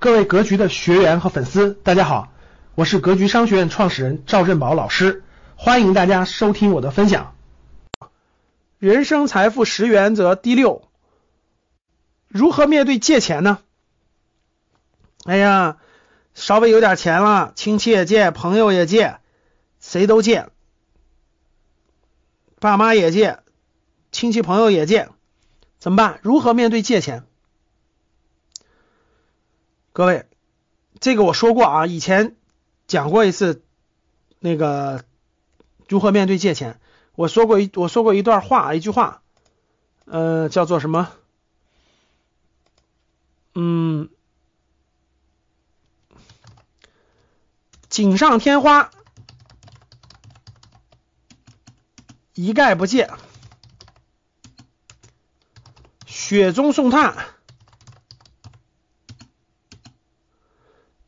各位格局的学员和粉丝，大家好，我是格局商学院创始人赵振宝老师，欢迎大家收听我的分享。人生财富十原则第六，如何面对借钱呢？哎呀，稍微有点钱了，亲戚也借，朋友也借，谁都借，爸妈也借，亲戚朋友也借，怎么办？如何面对借钱？各位，这个我说过啊，以前讲过一次，那个如何面对借钱，我说过一我说过一段话，一句话，呃，叫做什么？嗯，锦上添花，一概不借；雪中送炭。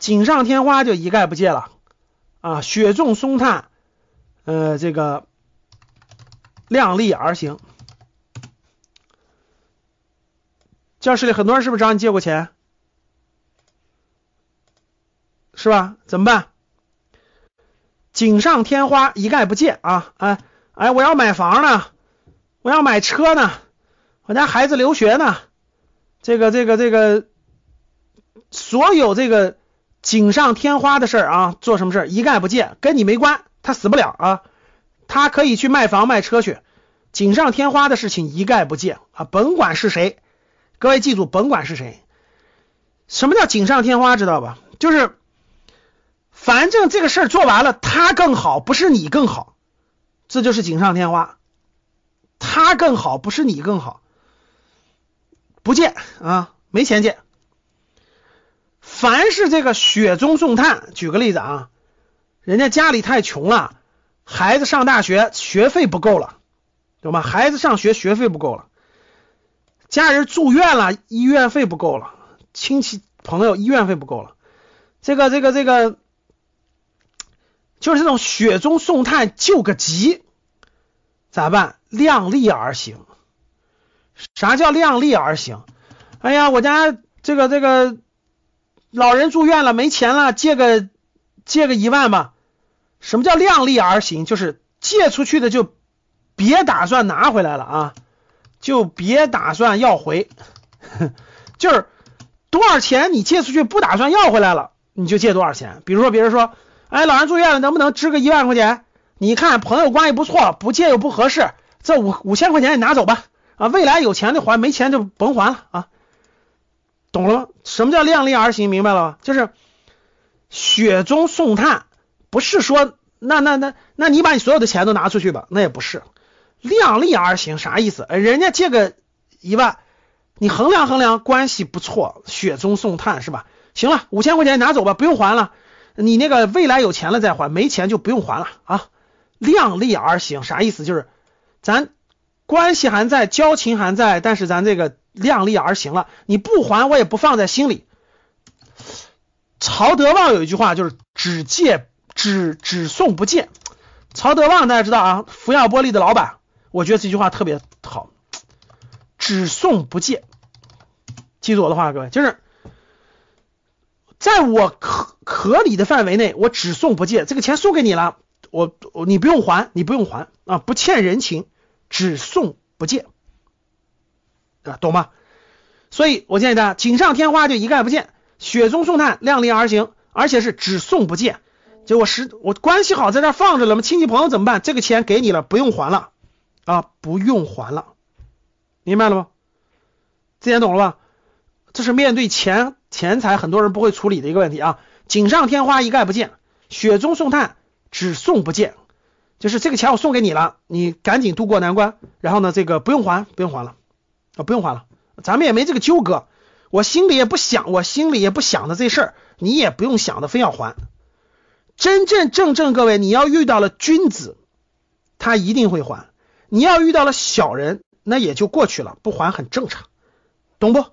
锦上添花就一概不借了啊，雪中送炭，呃，这个量力而行。教室里很多人是不是找你借过钱？是吧？怎么办？锦上添花，一概不借啊！哎哎，我要买房呢，我要买车呢，我家孩子留学呢，这个这个这个，所有这个。锦上添花的事儿啊，做什么事儿一概不借，跟你没关，他死不了啊，他可以去卖房卖车去。锦上添花的事情一概不借啊，甭管是谁，各位记住，甭管是谁，什么叫锦上添花，知道吧？就是反正这个事儿做完了，他更好，不是你更好，这就是锦上添花。他更好，不是你更好，不借啊，没钱借。凡是这个雪中送炭，举个例子啊，人家家里太穷了，孩子上大学学费不够了，懂吗？孩子上学学费不够了，家人住院了，医院费不够了，亲戚朋友医院费不够了，这个这个这个，就是这种雪中送炭救个急，咋办？量力而行。啥叫量力而行？哎呀，我家这个这个。老人住院了，没钱了，借个借个一万吧。什么叫量力而行？就是借出去的就别打算拿回来了啊，就别打算要回。就是多少钱你借出去不打算要回来了，你就借多少钱。比如说别人说，哎，老人住院了，能不能支个一万块钱？你看朋友关系不错，不借又不合适，这五五千块钱你拿走吧。啊，未来有钱的还，没钱就甭还了啊。懂了吗？什么叫量力而行？明白了吗？就是雪中送炭，不是说那那那那你把你所有的钱都拿出去吧，那也不是量力而行，啥意思？人家借个一万，你衡量衡量，关系不错，雪中送炭是吧？行了，五千块钱拿走吧，不用还了。你那个未来有钱了再还，没钱就不用还了啊。量力而行啥意思？就是咱关系还在，交情还在，但是咱这个。量力而行了，你不还我也不放在心里。曹德旺有一句话就是只借只只送不借。曹德旺大家知道啊，福耀玻璃的老板，我觉得这句话特别好，只送不借。记住我的话，各位，就是在我可合理的范围内，我只送不借。这个钱送给你了，我你不用还，你不用还啊，不欠人情，只送不借。啊，懂吗？所以我建议大家，锦上添花就一概不见，雪中送炭，量力而行，而且是只送不借。就我实我关系好，在这放着了吗？亲戚朋友怎么办？这个钱给你了，不用还了啊，不用还了，明白了吗？这点懂了吧？这是面对钱钱财，很多人不会处理的一个问题啊。锦上添花一概不见，雪中送炭只送不见，就是这个钱我送给你了，你赶紧渡过难关，然后呢，这个不用还，不用还了。不用还了，咱们也没这个纠葛，我心里也不想，我心里也不想的这事儿，你也不用想的非要还。真真正正，各位，你要遇到了君子，他一定会还；你要遇到了小人，那也就过去了，不还很正常，懂不？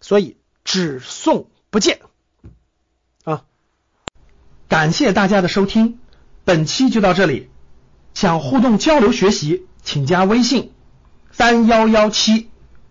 所以只送不借啊！感谢大家的收听，本期就到这里。想互动交流学习，请加微信三幺幺七。